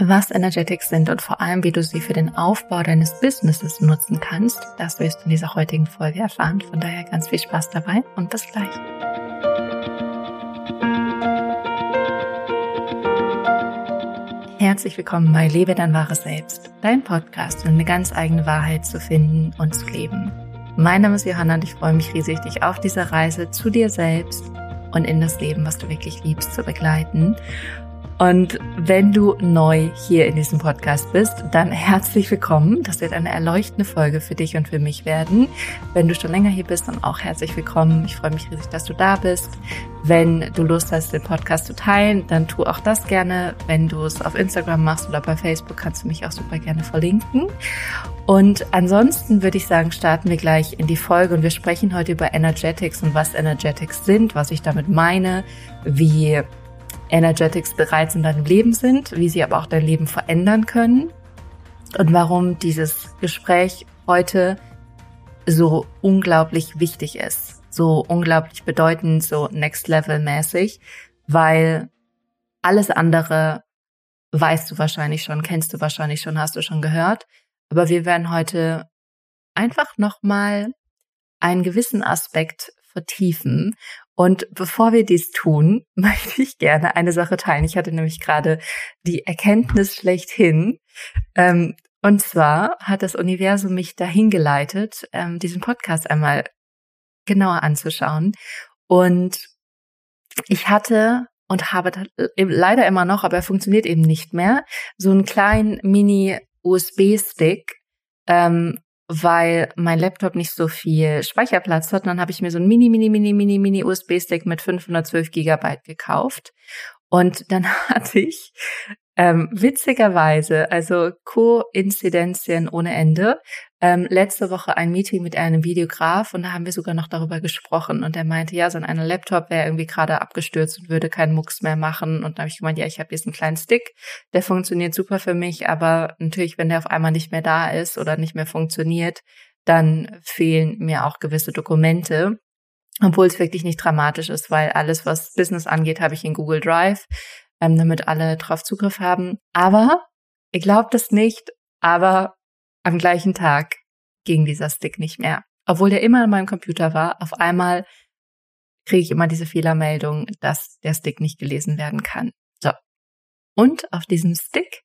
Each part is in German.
Was Energetics sind und vor allem, wie du sie für den Aufbau deines Businesses nutzen kannst, das wirst du in dieser heutigen Folge erfahren. Von daher ganz viel Spaß dabei und bis gleich. Herzlich willkommen bei Lebe dein wahres Selbst, dein Podcast, um eine ganz eigene Wahrheit zu finden und zu leben. Mein Name ist Johanna und ich freue mich riesig, dich auf dieser Reise zu dir selbst und in das Leben, was du wirklich liebst, zu begleiten. Und wenn du neu hier in diesem Podcast bist, dann herzlich willkommen. Das wird eine erleuchtende Folge für dich und für mich werden. Wenn du schon länger hier bist, dann auch herzlich willkommen. Ich freue mich riesig, dass du da bist. Wenn du Lust hast, den Podcast zu teilen, dann tu auch das gerne. Wenn du es auf Instagram machst oder bei Facebook, kannst du mich auch super gerne verlinken. Und ansonsten würde ich sagen, starten wir gleich in die Folge und wir sprechen heute über Energetics und was Energetics sind, was ich damit meine, wie Energetics bereits in deinem Leben sind, wie sie aber auch dein Leben verändern können. Und warum dieses Gespräch heute so unglaublich wichtig ist, so unglaublich bedeutend, so next level mäßig, weil alles andere weißt du wahrscheinlich schon, kennst du wahrscheinlich schon, hast du schon gehört, aber wir werden heute einfach nochmal einen gewissen Aspekt vertiefen und bevor wir dies tun, möchte ich gerne eine Sache teilen. Ich hatte nämlich gerade die Erkenntnis schlechthin. Ähm, und zwar hat das Universum mich dahin geleitet, ähm, diesen Podcast einmal genauer anzuschauen. Und ich hatte und habe leider immer noch, aber er funktioniert eben nicht mehr, so einen kleinen Mini-USB-Stick, ähm, weil mein Laptop nicht so viel Speicherplatz hat. Und dann habe ich mir so ein Mini, Mini, Mini, Mini, Mini USB-Stick mit 512 Gigabyte gekauft. Und dann hatte ich ähm, witzigerweise, also Koinzidenzien ohne Ende, ähm, letzte Woche ein Meeting mit einem Videograf und da haben wir sogar noch darüber gesprochen und er meinte, ja, so ein Laptop wäre irgendwie gerade abgestürzt und würde keinen Mucks mehr machen und da habe ich gemeint, ja, ich habe jetzt einen kleinen Stick, der funktioniert super für mich, aber natürlich, wenn der auf einmal nicht mehr da ist oder nicht mehr funktioniert, dann fehlen mir auch gewisse Dokumente. Obwohl es wirklich nicht dramatisch ist, weil alles, was Business angeht, habe ich in Google Drive ähm, damit alle drauf Zugriff haben. Aber ihr glaubt es nicht, aber am gleichen Tag ging dieser Stick nicht mehr. Obwohl der immer an meinem Computer war, auf einmal kriege ich immer diese Fehlermeldung, dass der Stick nicht gelesen werden kann. So. Und auf diesem Stick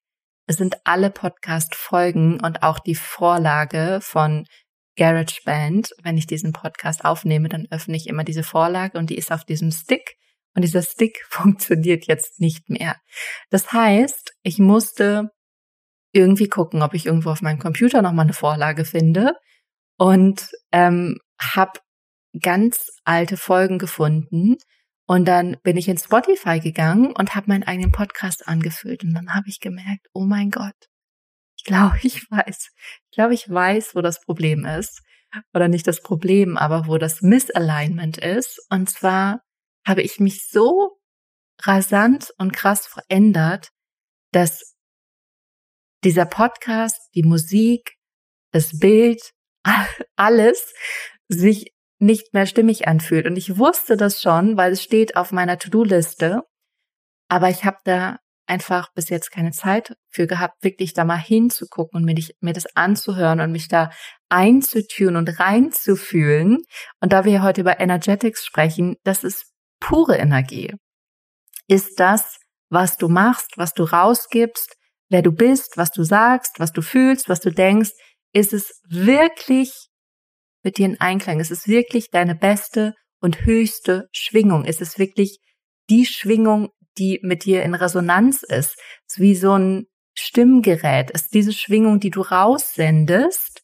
sind alle Podcast-Folgen und auch die Vorlage von GarageBand. Wenn ich diesen Podcast aufnehme, dann öffne ich immer diese Vorlage und die ist auf diesem Stick. Und dieser Stick funktioniert jetzt nicht mehr. Das heißt, ich musste irgendwie gucken, ob ich irgendwo auf meinem Computer noch mal eine Vorlage finde. Und ähm, habe ganz alte Folgen gefunden. Und dann bin ich in Spotify gegangen und habe meinen eigenen Podcast angefüllt. Und dann habe ich gemerkt, oh mein Gott, ich glaube, ich weiß, ich glaube, ich weiß, wo das Problem ist. Oder nicht das Problem, aber wo das Misalignment ist. Und zwar habe ich mich so rasant und krass verändert, dass dieser Podcast, die Musik, das Bild, alles sich nicht mehr stimmig anfühlt. Und ich wusste das schon, weil es steht auf meiner To-Do-Liste. Aber ich habe da einfach bis jetzt keine Zeit für gehabt, wirklich da mal hinzugucken und mir, dich, mir das anzuhören und mich da einzutun und reinzufühlen. Und da wir heute über Energetics sprechen, das ist pure Energie. Ist das, was du machst, was du rausgibst, wer du bist, was du sagst, was du fühlst, was du denkst, ist es wirklich mit dir in Einklang? Ist es wirklich deine beste und höchste Schwingung? Ist es wirklich die Schwingung, die mit dir in Resonanz ist? ist wie so ein Stimmgerät. Ist diese Schwingung, die du raussendest,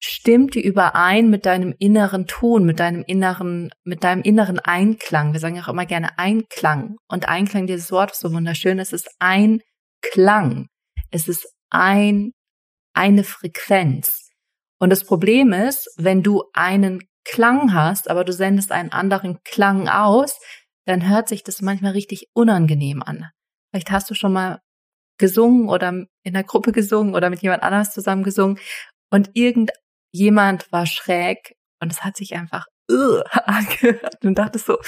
stimmt die überein mit deinem inneren Ton, mit deinem inneren, mit deinem inneren Einklang. Wir sagen ja auch immer gerne Einklang. Und Einklang, dieses Wort ist so wunderschön. Es ist Einklang. Es ist ein, eine Frequenz. Und das Problem ist, wenn du einen Klang hast, aber du sendest einen anderen Klang aus, dann hört sich das manchmal richtig unangenehm an. Vielleicht hast du schon mal gesungen oder in der Gruppe gesungen oder mit jemand anders zusammen gesungen und irgend jemand war schräg und es hat sich einfach uh, angehört und dachte so,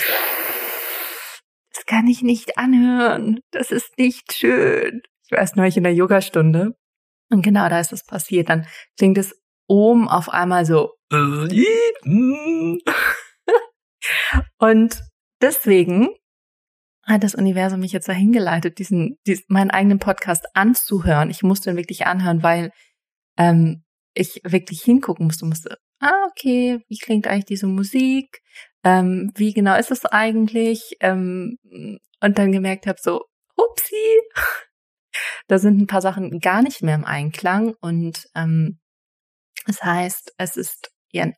das kann ich nicht anhören. Das ist nicht schön. Ich war erst neulich in der Yogastunde und genau da ist das passiert. Dann klingt es oben auf einmal so. und deswegen hat das Universum mich jetzt dahin geleitet, diesen, diesen meinen eigenen Podcast anzuhören. Ich musste ihn wirklich anhören, weil ähm, ich wirklich hingucken musste, musste, ah, okay, wie klingt eigentlich diese Musik? Ähm, wie genau ist es eigentlich? Ähm, und dann gemerkt habe, so, upsie, da sind ein paar Sachen gar nicht mehr im Einklang und ähm, das heißt, es ist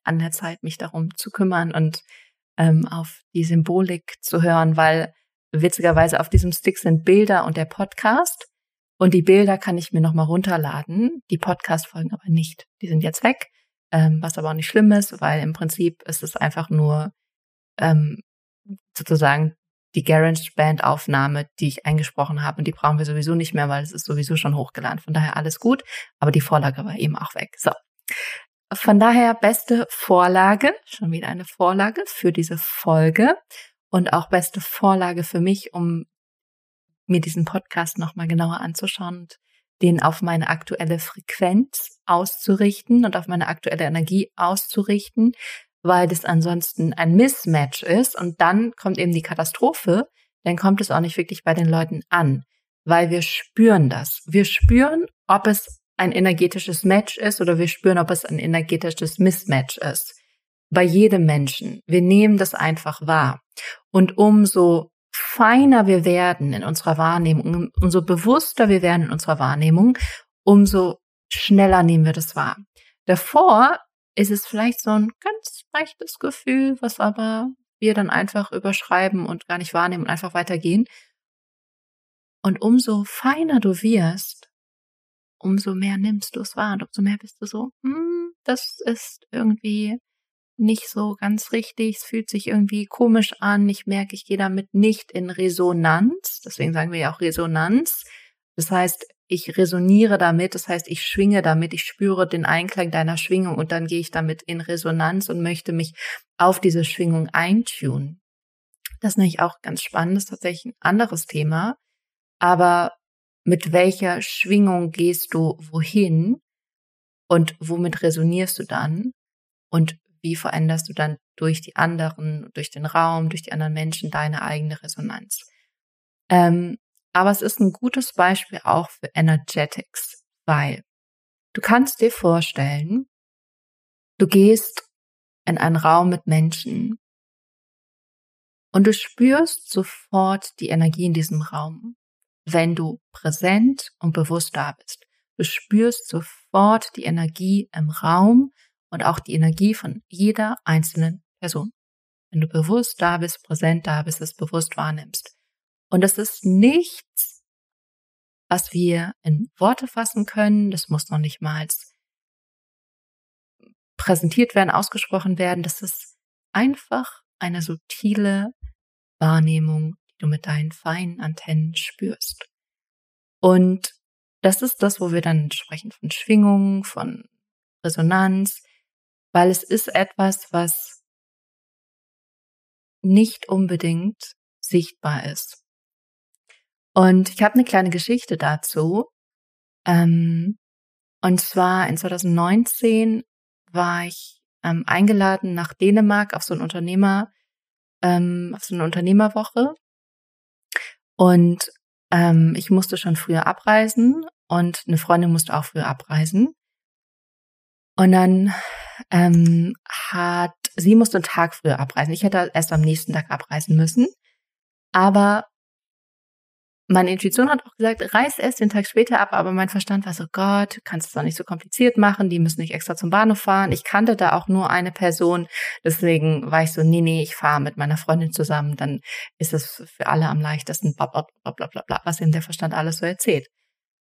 an der Zeit, mich darum zu kümmern und ähm, auf die Symbolik zu hören, weil witzigerweise auf diesem Stick sind Bilder und der Podcast. Und die Bilder kann ich mir nochmal runterladen, die Podcast-Folgen aber nicht. Die sind jetzt weg, ähm, was aber auch nicht schlimm ist, weil im Prinzip ist es einfach nur ähm, sozusagen die GarageBand-Aufnahme, die ich eingesprochen habe. Und die brauchen wir sowieso nicht mehr, weil es ist sowieso schon hochgeladen. Von daher alles gut. Aber die Vorlage war eben auch weg. So. Von daher beste Vorlage, schon wieder eine Vorlage für diese Folge und auch beste Vorlage für mich, um mir diesen Podcast nochmal genauer anzuschauen und den auf meine aktuelle Frequenz auszurichten und auf meine aktuelle Energie auszurichten, weil das ansonsten ein Mismatch ist und dann kommt eben die Katastrophe, dann kommt es auch nicht wirklich bei den Leuten an, weil wir spüren das. Wir spüren, ob es ein energetisches Match ist oder wir spüren, ob es ein energetisches Mismatch ist. Bei jedem Menschen. Wir nehmen das einfach wahr. Und umso feiner wir werden in unserer Wahrnehmung, umso bewusster wir werden in unserer Wahrnehmung, umso schneller nehmen wir das wahr. Davor ist es vielleicht so ein ganz leichtes Gefühl, was aber wir dann einfach überschreiben und gar nicht wahrnehmen und einfach weitergehen. Und umso feiner du wirst, umso mehr nimmst du es wahr und umso mehr bist du so, hm, das ist irgendwie nicht so ganz richtig, es fühlt sich irgendwie komisch an, ich merke, ich gehe damit nicht in Resonanz, deswegen sagen wir ja auch Resonanz. Das heißt, ich resoniere damit, das heißt, ich schwinge damit, ich spüre den Einklang deiner Schwingung und dann gehe ich damit in Resonanz und möchte mich auf diese Schwingung eintun. Das ist nämlich auch ganz spannend, das ist tatsächlich ein anderes Thema, aber mit welcher Schwingung gehst du wohin und womit resonierst du dann und wie veränderst du dann durch die anderen, durch den Raum, durch die anderen Menschen deine eigene Resonanz. Ähm, aber es ist ein gutes Beispiel auch für Energetics, weil du kannst dir vorstellen, du gehst in einen Raum mit Menschen und du spürst sofort die Energie in diesem Raum, wenn du präsent und bewusst da bist. Du spürst sofort die Energie im Raum und auch die Energie von jeder einzelnen Person. Wenn du bewusst da bist, präsent da bist, es bewusst wahrnimmst. Und das ist nichts, was wir in Worte fassen können. Das muss noch nicht mal präsentiert werden, ausgesprochen werden. Das ist einfach eine subtile Wahrnehmung, die du mit deinen feinen Antennen spürst. Und das ist das, wo wir dann sprechen von Schwingung, von Resonanz, weil es ist etwas, was nicht unbedingt sichtbar ist. Und ich habe eine kleine Geschichte dazu. Ähm, und zwar in 2019 war ich ähm, eingeladen nach Dänemark auf so ein Unternehmer, ähm, auf so eine Unternehmerwoche. Und ähm, ich musste schon früher abreisen und eine Freundin musste auch früher abreisen. Und dann ähm, hat, sie musste einen Tag früher abreisen. Ich hätte erst am nächsten Tag abreisen müssen. Aber meine Intuition hat auch gesagt, reis erst den Tag später ab, aber mein Verstand war so, Gott, kannst es doch nicht so kompliziert machen, die müssen nicht extra zum Bahnhof fahren. Ich kannte da auch nur eine Person, deswegen war ich so, nee, nee, ich fahre mit meiner Freundin zusammen, dann ist es für alle am leichtesten, bla bla bla bla bla, bla was ihm der Verstand alles so erzählt.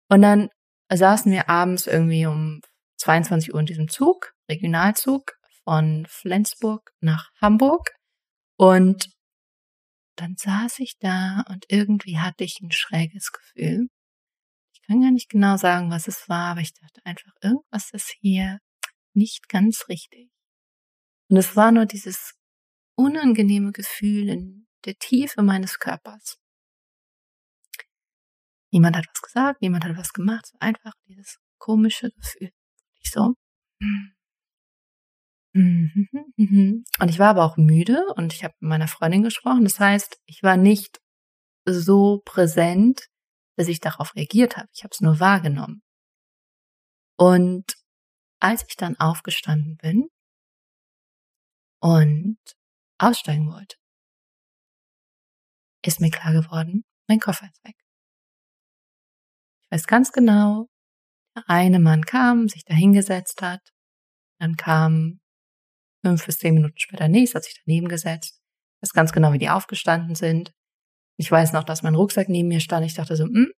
Und dann saßen wir abends irgendwie um 22 Uhr in diesem Zug, Regionalzug von Flensburg nach Hamburg. Und dann saß ich da und irgendwie hatte ich ein schräges Gefühl. Ich kann gar nicht genau sagen, was es war, aber ich dachte einfach, irgendwas ist hier nicht ganz richtig. Und es war nur dieses unangenehme Gefühl in der Tiefe meines Körpers. Niemand hat was gesagt, niemand hat was gemacht. Einfach dieses komische Gefühl. Ich so. Und ich war aber auch müde und ich habe mit meiner Freundin gesprochen. Das heißt, ich war nicht so präsent, dass ich darauf reagiert habe. Ich habe es nur wahrgenommen. Und als ich dann aufgestanden bin und aussteigen wollte, ist mir klar geworden, mein Koffer ist weg. Ich weiß ganz genau, der eine Mann kam, sich da hingesetzt hat, dann kam fünf bis zehn Minuten später nächst, hat sich daneben gesetzt. Ich weiß ganz genau, wie die aufgestanden sind. Ich weiß noch, dass mein Rucksack neben mir stand. Ich dachte so, mm.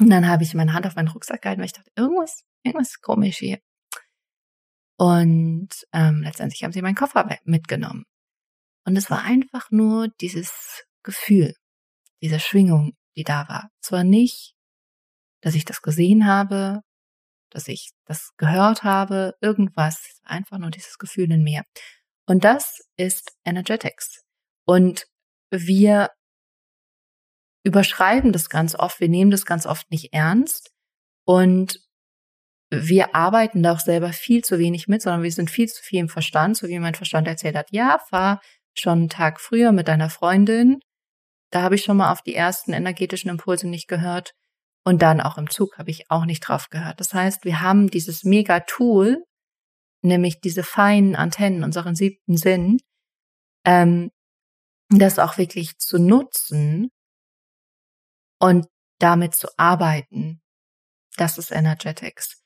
Und dann habe ich meine Hand auf meinen Rucksack gehalten, weil ich dachte, irgendwas, irgendwas ist komisch hier. Und ähm, letztendlich haben sie meinen Koffer mitgenommen. Und es war einfach nur dieses Gefühl, diese Schwingung, die da war. Es war nicht, dass ich das gesehen habe, dass ich das gehört habe, irgendwas, einfach nur dieses Gefühl in mir. Und das ist Energetics. Und wir überschreiben das ganz oft, wir nehmen das ganz oft nicht ernst und wir arbeiten da auch selber viel zu wenig mit, sondern wir sind viel zu viel im Verstand, so wie mein Verstand erzählt hat, ja, fahr schon einen Tag früher mit deiner Freundin. Da habe ich schon mal auf die ersten energetischen Impulse nicht gehört. Und dann auch im Zug habe ich auch nicht drauf gehört. Das heißt, wir haben dieses Mega-Tool, nämlich diese feinen Antennen, unseren siebten Sinn, ähm, das auch wirklich zu nutzen und damit zu arbeiten. Das ist Energetics.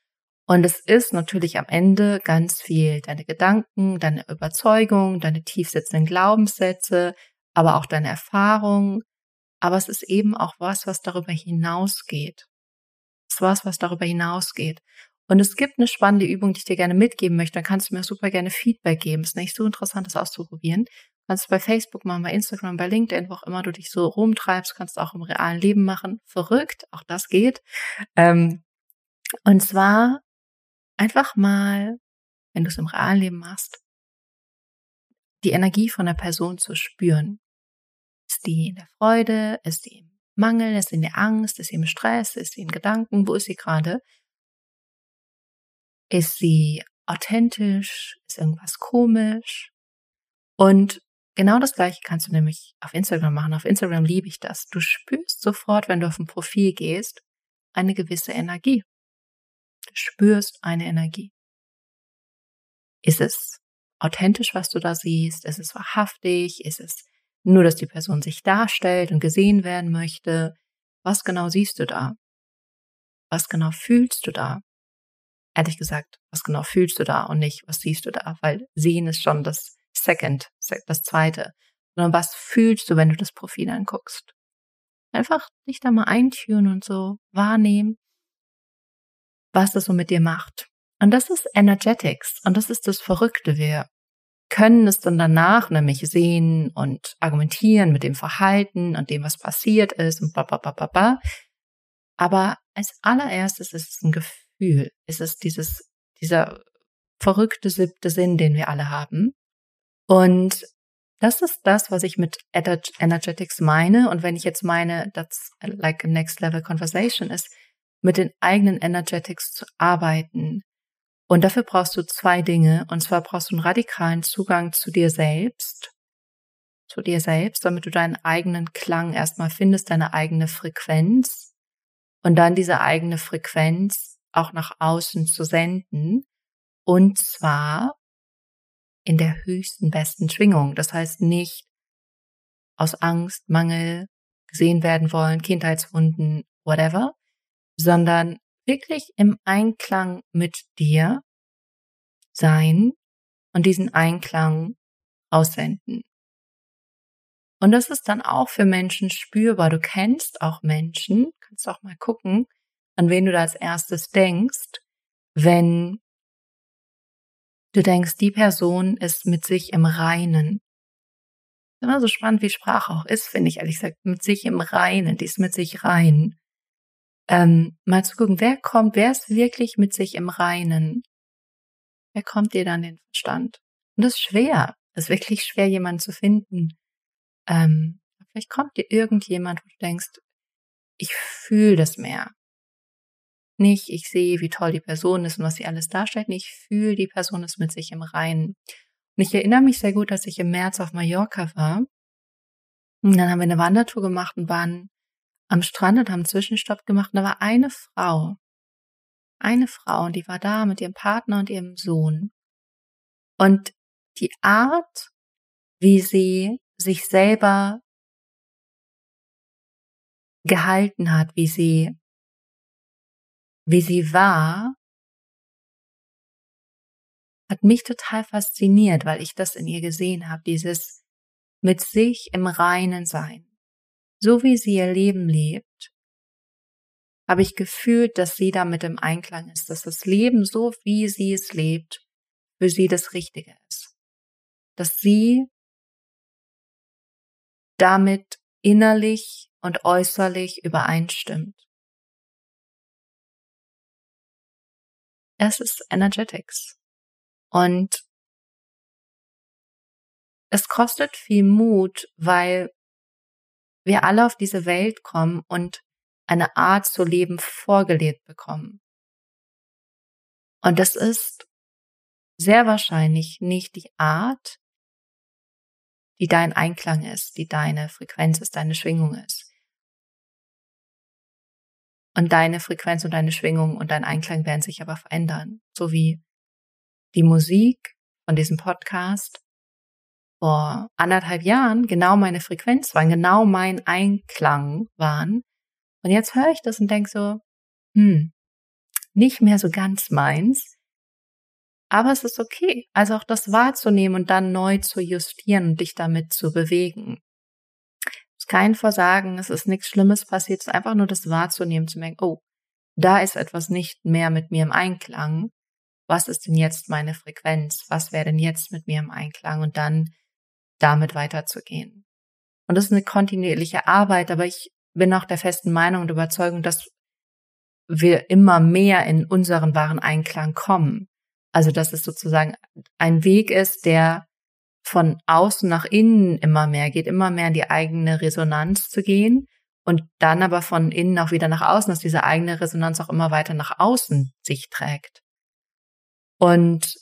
Und es ist natürlich am Ende ganz viel deine Gedanken, deine Überzeugung, deine tiefsitzenden Glaubenssätze, aber auch deine Erfahrung, aber es ist eben auch was, was darüber hinausgeht. Es ist was, was darüber hinausgeht. Und es gibt eine spannende Übung, die ich dir gerne mitgeben möchte. Dann kannst du mir super gerne Feedback geben. Es ist nicht so interessant, das auszuprobieren. Du kannst bei Facebook machen, bei Instagram, bei LinkedIn, wo auch immer du dich so rumtreibst, kannst du auch im realen Leben machen. Verrückt, auch das geht. Ähm, und zwar einfach mal, wenn du es im realen Leben machst, die Energie von der Person zu spüren. Ist die in der Freude? Ist sie im Mangel? Ist sie in der Angst? Ist sie im Stress? Ist sie in Gedanken? Wo ist sie gerade? Ist sie authentisch? Ist irgendwas komisch? Und genau das gleiche kannst du nämlich auf Instagram machen. Auf Instagram liebe ich das. Du spürst sofort, wenn du auf ein Profil gehst, eine gewisse Energie. Du spürst eine Energie. Ist es authentisch, was du da siehst? Ist es wahrhaftig? Ist es nur, dass die Person sich darstellt und gesehen werden möchte. Was genau siehst du da? Was genau fühlst du da? Ehrlich gesagt, was genau fühlst du da und nicht, was siehst du da? Weil sehen ist schon das Second, das Zweite. Sondern was fühlst du, wenn du das Profil anguckst? Einfach dich da mal eintüren und so wahrnehmen, was das so mit dir macht. Und das ist Energetics. Und das ist das Verrückte. Wir können es dann danach nämlich sehen und argumentieren mit dem Verhalten und dem, was passiert ist und ba, ba, ba, ba, ba. Aber als allererstes ist es ein Gefühl, ist es dieses, dieser verrückte siebte Sinn, den wir alle haben. Und das ist das, was ich mit Energetics meine. Und wenn ich jetzt meine, that's like a next level conversation ist, mit den eigenen Energetics zu arbeiten, und dafür brauchst du zwei Dinge. Und zwar brauchst du einen radikalen Zugang zu dir selbst, zu dir selbst, damit du deinen eigenen Klang erstmal findest, deine eigene Frequenz und dann diese eigene Frequenz auch nach außen zu senden. Und zwar in der höchsten, besten Schwingung. Das heißt nicht aus Angst, Mangel, gesehen werden wollen, Kindheitswunden, whatever, sondern wirklich im Einklang mit dir sein und diesen Einklang aussenden. Und das ist dann auch für Menschen spürbar. Du kennst auch Menschen, kannst auch mal gucken, an wen du da als erstes denkst, wenn du denkst, die Person ist mit sich im Reinen. Immer so spannend, wie Sprache auch ist, finde ich ehrlich gesagt, mit sich im Reinen, die ist mit sich rein ähm, mal zu gucken, wer kommt, wer ist wirklich mit sich im Reinen? Wer kommt dir dann den Verstand? Und das ist schwer. Das ist wirklich schwer, jemanden zu finden. Ähm, vielleicht kommt dir irgendjemand, wo du denkst, ich fühle das mehr. Nicht, ich sehe, wie toll die Person ist und was sie alles darstellt. Nee, ich fühle, die Person ist mit sich im Reinen. Und ich erinnere mich sehr gut, dass ich im März auf Mallorca war. Und dann haben wir eine Wandertour gemacht und waren am Strand und haben Zwischenstopp gemacht. Und da war eine Frau. Eine Frau und die war da mit ihrem Partner und ihrem Sohn. Und die Art, wie sie sich selber gehalten hat, wie sie, wie sie war, hat mich total fasziniert, weil ich das in ihr gesehen habe, dieses mit sich im Reinen sein. So wie sie ihr Leben lebt, habe ich gefühlt, dass sie damit im Einklang ist, dass das Leben so wie sie es lebt, für sie das Richtige ist. Dass sie damit innerlich und äußerlich übereinstimmt. Es ist Energetics. Und es kostet viel Mut, weil wir alle auf diese Welt kommen und eine Art zu leben vorgelebt bekommen. Und das ist sehr wahrscheinlich nicht die Art, die dein Einklang ist, die deine Frequenz ist, deine Schwingung ist. Und deine Frequenz und deine Schwingung und dein Einklang werden sich aber verändern. So wie die Musik von diesem Podcast vor anderthalb Jahren genau meine Frequenz waren, genau mein Einklang waren. Und jetzt höre ich das und denke so, hm, nicht mehr so ganz meins. Aber es ist okay. Also auch das wahrzunehmen und dann neu zu justieren und dich damit zu bewegen. Es ist kein Versagen, es ist nichts Schlimmes passiert, es ist einfach nur das wahrzunehmen, zu merken, oh, da ist etwas nicht mehr mit mir im Einklang. Was ist denn jetzt meine Frequenz? Was wäre denn jetzt mit mir im Einklang? Und dann damit weiterzugehen. Und das ist eine kontinuierliche Arbeit, aber ich bin auch der festen Meinung und Überzeugung, dass wir immer mehr in unseren wahren Einklang kommen. Also dass es sozusagen ein Weg ist, der von außen nach innen immer mehr geht, immer mehr in die eigene Resonanz zu gehen und dann aber von innen auch wieder nach außen, dass diese eigene Resonanz auch immer weiter nach außen sich trägt. Und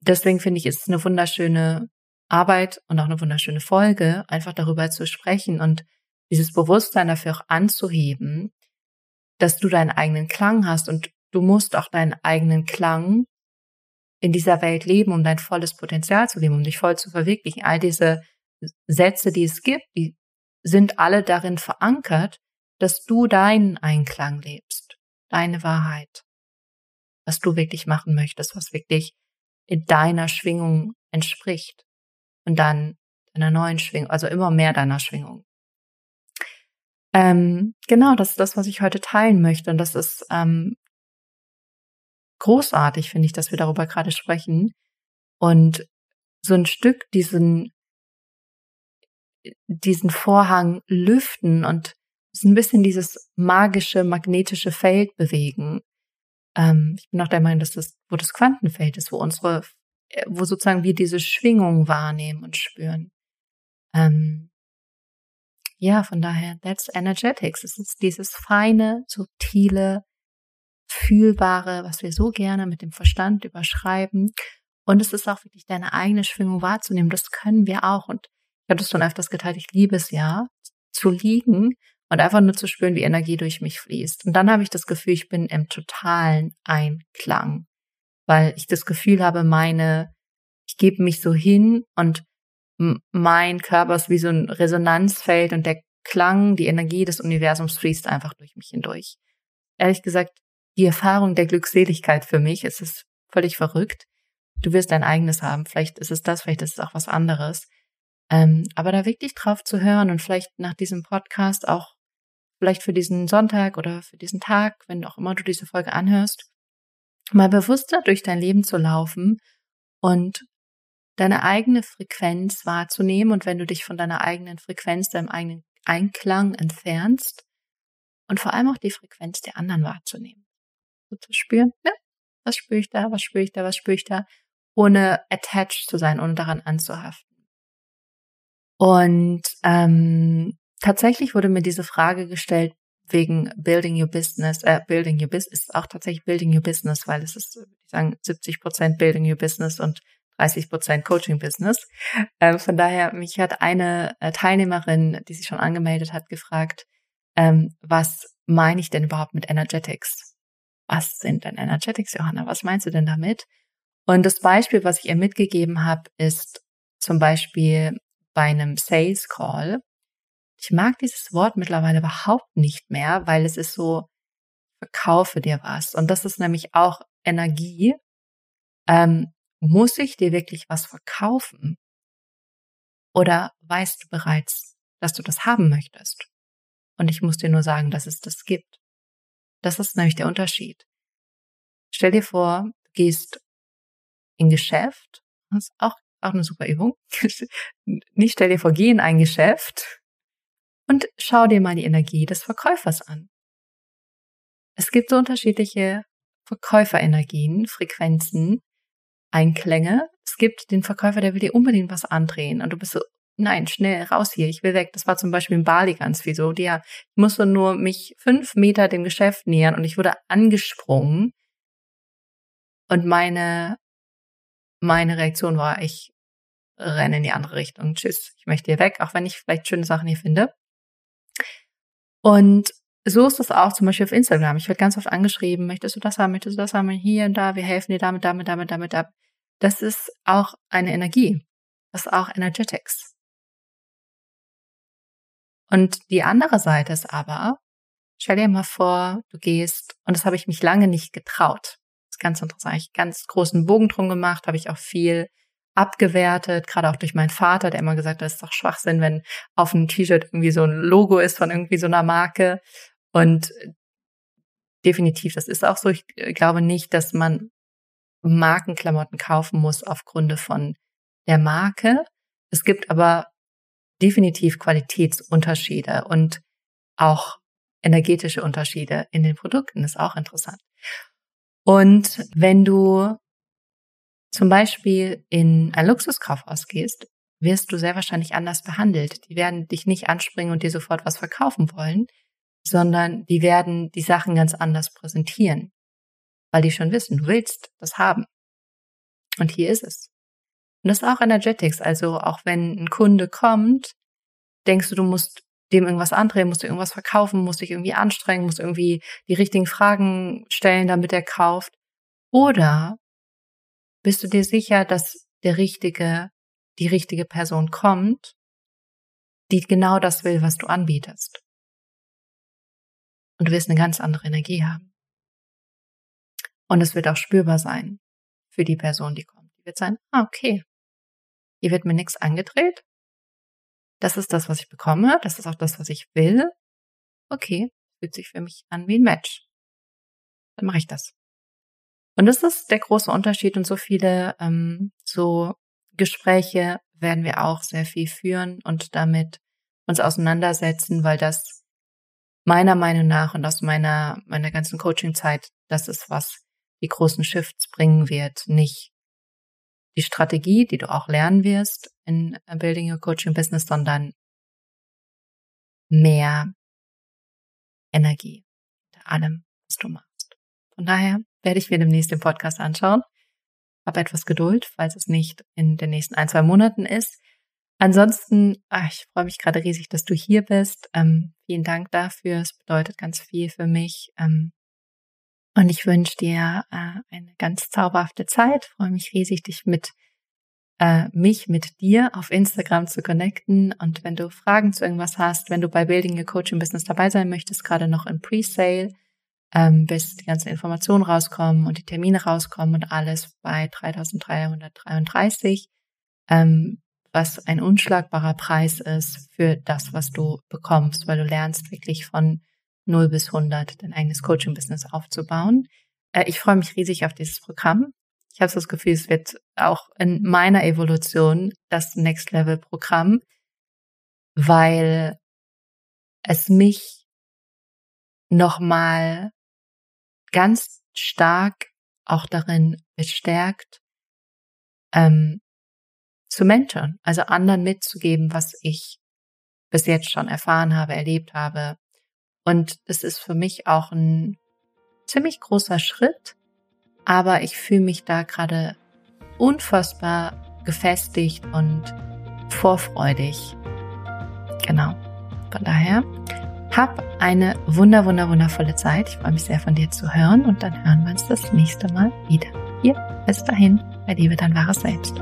deswegen finde ich, ist es eine wunderschöne Arbeit und auch eine wunderschöne Folge, einfach darüber zu sprechen und dieses Bewusstsein dafür auch anzuheben, dass du deinen eigenen Klang hast und du musst auch deinen eigenen Klang in dieser Welt leben, um dein volles Potenzial zu leben, um dich voll zu verwirklichen. All diese Sätze, die es gibt, die sind alle darin verankert, dass du deinen Einklang lebst, deine Wahrheit, was du wirklich machen möchtest, was wirklich in deiner Schwingung entspricht und dann deiner neuen Schwingung, also immer mehr deiner Schwingung. Ähm, genau, das ist das, was ich heute teilen möchte. Und das ist ähm, großartig, finde ich, dass wir darüber gerade sprechen und so ein Stück diesen diesen Vorhang lüften und ein bisschen dieses magische magnetische Feld bewegen. Ähm, ich bin auch der Meinung, dass das, wo das Quantenfeld ist, wo unsere, wo sozusagen wir diese Schwingung wahrnehmen und spüren. Ähm, ja, von daher, that's energetics. Es ist dieses feine, subtile, Fühlbare, was wir so gerne mit dem Verstand überschreiben. Und es ist auch wirklich deine eigene Schwingung wahrzunehmen. Das können wir auch. Und ich habe das schon öfters geteilt. Ich liebe es ja, zu liegen und einfach nur zu spüren, wie Energie durch mich fließt. Und dann habe ich das Gefühl, ich bin im totalen Einklang, weil ich das Gefühl habe, meine, ich gebe mich so hin und mein Körper ist wie so ein Resonanzfeld und der Klang, die Energie des Universums fließt einfach durch mich hindurch. Ehrlich gesagt, die Erfahrung der Glückseligkeit für mich. Es ist völlig verrückt. Du wirst dein eigenes haben. Vielleicht ist es das, vielleicht ist es auch was anderes. Ähm, aber da wirklich drauf zu hören und vielleicht nach diesem Podcast auch, vielleicht für diesen Sonntag oder für diesen Tag, wenn auch immer du diese Folge anhörst, mal bewusster durch dein Leben zu laufen und deine eigene Frequenz wahrzunehmen und wenn du dich von deiner eigenen Frequenz, deinem eigenen Einklang entfernst und vor allem auch die Frequenz der anderen wahrzunehmen. So zu spüren, ja, was spüre ich da, was spüre ich da, was spüre ich da, ohne attached zu sein, ohne daran anzuhaften. Und ähm, tatsächlich wurde mir diese Frage gestellt, wegen Building Your Business, äh, Building Your Business ist auch tatsächlich Building Your Business, weil es ist, ich sagen, 70 Prozent Building Your Business und 30 Prozent Coaching Business. Ähm, von daher, mich hat eine äh, Teilnehmerin, die sich schon angemeldet hat, gefragt, ähm, was meine ich denn überhaupt mit Energetics? Was sind denn Energetics, Johanna? Was meinst du denn damit? Und das Beispiel, was ich ihr mitgegeben habe, ist zum Beispiel bei einem Sales Call. Ich mag dieses Wort mittlerweile überhaupt nicht mehr, weil es ist so, verkaufe dir was. Und das ist nämlich auch Energie. Ähm, muss ich dir wirklich was verkaufen? Oder weißt du bereits, dass du das haben möchtest? Und ich muss dir nur sagen, dass es das gibt. Das ist nämlich der Unterschied. Stell dir vor, du gehst in Geschäft, das ist auch, auch eine super Übung. Nicht stell dir vor, geh in ein Geschäft und schau dir mal die Energie des Verkäufers an. Es gibt so unterschiedliche Verkäuferenergien, Frequenzen, Einklänge. Es gibt den Verkäufer, der will dir unbedingt was andrehen und du bist so, nein, schnell raus hier, ich will weg. Das war zum Beispiel in Bali ganz viel so. Ja, ich musste nur mich fünf Meter dem Geschäft nähern und ich wurde angesprungen. Und meine, meine Reaktion war, ich renne in die andere Richtung. Tschüss, ich möchte hier weg, auch wenn ich vielleicht schöne Sachen hier finde. Und so ist das auch zum Beispiel auf Instagram. Ich werde ganz oft angeschrieben, möchtest du das haben, möchtest du das haben, hier und da, wir helfen dir damit, damit, damit, damit, damit. Das ist auch eine Energie. Das ist auch Energetics. Und die andere Seite ist aber, stell dir mal vor, du gehst, und das habe ich mich lange nicht getraut. Das ist ganz interessant. Ich ganz großen Bogen drum gemacht, habe ich auch viel abgewertet, gerade auch durch meinen Vater, der immer gesagt hat, das ist doch Schwachsinn, wenn auf einem T-Shirt irgendwie so ein Logo ist von irgendwie so einer Marke. Und definitiv, das ist auch so. Ich glaube nicht, dass man Markenklamotten kaufen muss aufgrund von der Marke. Es gibt aber definitiv Qualitätsunterschiede und auch energetische Unterschiede in den Produkten ist auch interessant. Und wenn du zum Beispiel in ein Luxuskaufhaus gehst, wirst du sehr wahrscheinlich anders behandelt. Die werden dich nicht anspringen und dir sofort was verkaufen wollen, sondern die werden die Sachen ganz anders präsentieren, weil die schon wissen, du willst das haben. Und hier ist es. Und das ist auch Energetics. Also auch wenn ein Kunde kommt, denkst du, du musst dem irgendwas andrehen, musst du irgendwas verkaufen, musst dich irgendwie anstrengen, musst irgendwie die richtigen Fragen stellen, damit er kauft. Oder bist du dir sicher, dass der richtige, die richtige Person kommt, die genau das will, was du anbietest? Und du wirst eine ganz andere Energie haben. Und es wird auch spürbar sein für die Person, die kommt. Die wird sein, ah, okay, hier wird mir nichts angedreht. Das ist das, was ich bekomme. Das ist auch das, was ich will. Okay, fühlt sich für mich an wie ein Match. Dann mache ich das. Und das ist der große Unterschied und so viele ähm, so Gespräche werden wir auch sehr viel führen und damit uns auseinandersetzen, weil das meiner Meinung nach und aus meiner meiner ganzen Coaching-Zeit, das ist was die großen Shifts bringen wird, nicht die Strategie, die du auch lernen wirst in Building Your Coaching Business, sondern mehr Energie hinter allem, was du machst. Von daher werde ich mir demnächst den Podcast anschauen. Hab etwas Geduld, falls es nicht in den nächsten ein, zwei Monaten ist. Ansonsten, ach, ich freue mich gerade riesig, dass du hier bist. Ähm, vielen Dank dafür. Es bedeutet ganz viel für mich. Ähm, und ich wünsche dir äh, eine ganz zauberhafte Zeit. Freue mich riesig, dich mit äh, mich mit dir auf Instagram zu connecten. Und wenn du Fragen zu irgendwas hast, wenn du bei Building Your Coaching Business dabei sein möchtest, gerade noch im Pre-Sale, ähm, bis die ganzen Informationen rauskommen und die Termine rauskommen und alles bei 3333, ähm, was ein unschlagbarer Preis ist für das, was du bekommst, weil du lernst wirklich von 0 bis 100 dein eigenes Coaching-Business aufzubauen. Äh, ich freue mich riesig auf dieses Programm. Ich habe so das Gefühl, es wird auch in meiner Evolution das Next-Level-Programm, weil es mich nochmal ganz stark auch darin bestärkt, ähm, zu mentoren, also anderen mitzugeben, was ich bis jetzt schon erfahren habe, erlebt habe, Und es ist für mich auch ein ziemlich großer Schritt, aber ich fühle mich da gerade unfassbar gefestigt und vorfreudig. Genau. Von daher, hab eine wunder, wunder, wundervolle Zeit. Ich freue mich sehr von dir zu hören und dann hören wir uns das nächste Mal wieder. Hier, bis dahin, bei Liebe dein wahres Selbst.